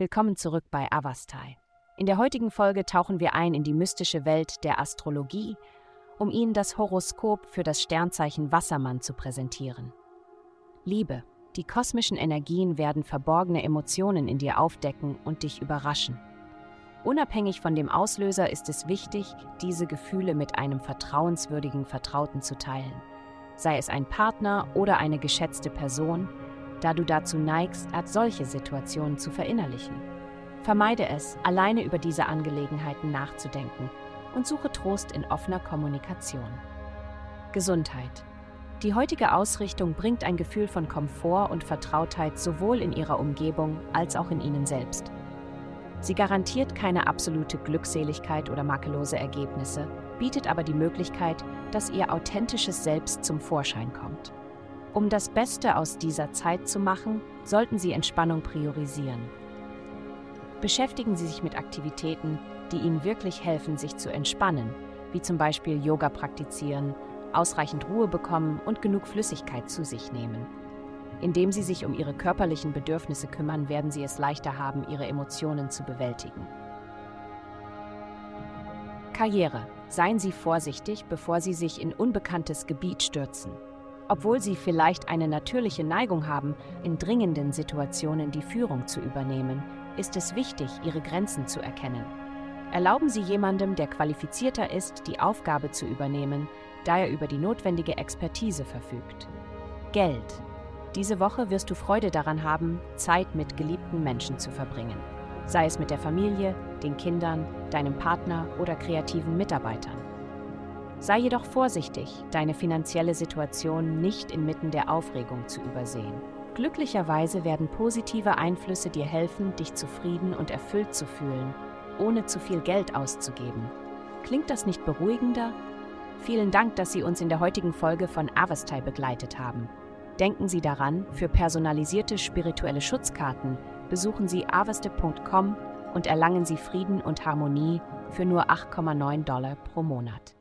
Willkommen zurück bei Avastai. In der heutigen Folge tauchen wir ein in die mystische Welt der Astrologie, um Ihnen das Horoskop für das Sternzeichen Wassermann zu präsentieren. Liebe, die kosmischen Energien werden verborgene Emotionen in dir aufdecken und dich überraschen. Unabhängig von dem Auslöser ist es wichtig, diese Gefühle mit einem vertrauenswürdigen Vertrauten zu teilen, sei es ein Partner oder eine geschätzte Person, da du dazu neigst, als solche Situationen zu verinnerlichen. Vermeide es, alleine über diese Angelegenheiten nachzudenken und suche Trost in offener Kommunikation. Gesundheit. Die heutige Ausrichtung bringt ein Gefühl von Komfort und Vertrautheit sowohl in ihrer Umgebung als auch in Ihnen selbst. Sie garantiert keine absolute Glückseligkeit oder makellose Ergebnisse, bietet aber die Möglichkeit, dass Ihr authentisches Selbst zum Vorschein kommt. Um das Beste aus dieser Zeit zu machen, sollten Sie Entspannung priorisieren. Beschäftigen Sie sich mit Aktivitäten, die Ihnen wirklich helfen, sich zu entspannen, wie zum Beispiel Yoga praktizieren, ausreichend Ruhe bekommen und genug Flüssigkeit zu sich nehmen. Indem Sie sich um Ihre körperlichen Bedürfnisse kümmern, werden Sie es leichter haben, Ihre Emotionen zu bewältigen. Karriere. Seien Sie vorsichtig, bevor Sie sich in unbekanntes Gebiet stürzen. Obwohl Sie vielleicht eine natürliche Neigung haben, in dringenden Situationen die Führung zu übernehmen, ist es wichtig, Ihre Grenzen zu erkennen. Erlauben Sie jemandem, der qualifizierter ist, die Aufgabe zu übernehmen, da er über die notwendige Expertise verfügt. Geld. Diese Woche wirst du Freude daran haben, Zeit mit geliebten Menschen zu verbringen. Sei es mit der Familie, den Kindern, deinem Partner oder kreativen Mitarbeitern. Sei jedoch vorsichtig, deine finanzielle Situation nicht inmitten der Aufregung zu übersehen. Glücklicherweise werden positive Einflüsse dir helfen, dich zufrieden und erfüllt zu fühlen, ohne zu viel Geld auszugeben. Klingt das nicht beruhigender? Vielen Dank, dass Sie uns in der heutigen Folge von Avastai begleitet haben. Denken Sie daran, für personalisierte spirituelle Schutzkarten besuchen Sie aveste.com und erlangen Sie Frieden und Harmonie für nur 8,9 Dollar pro Monat.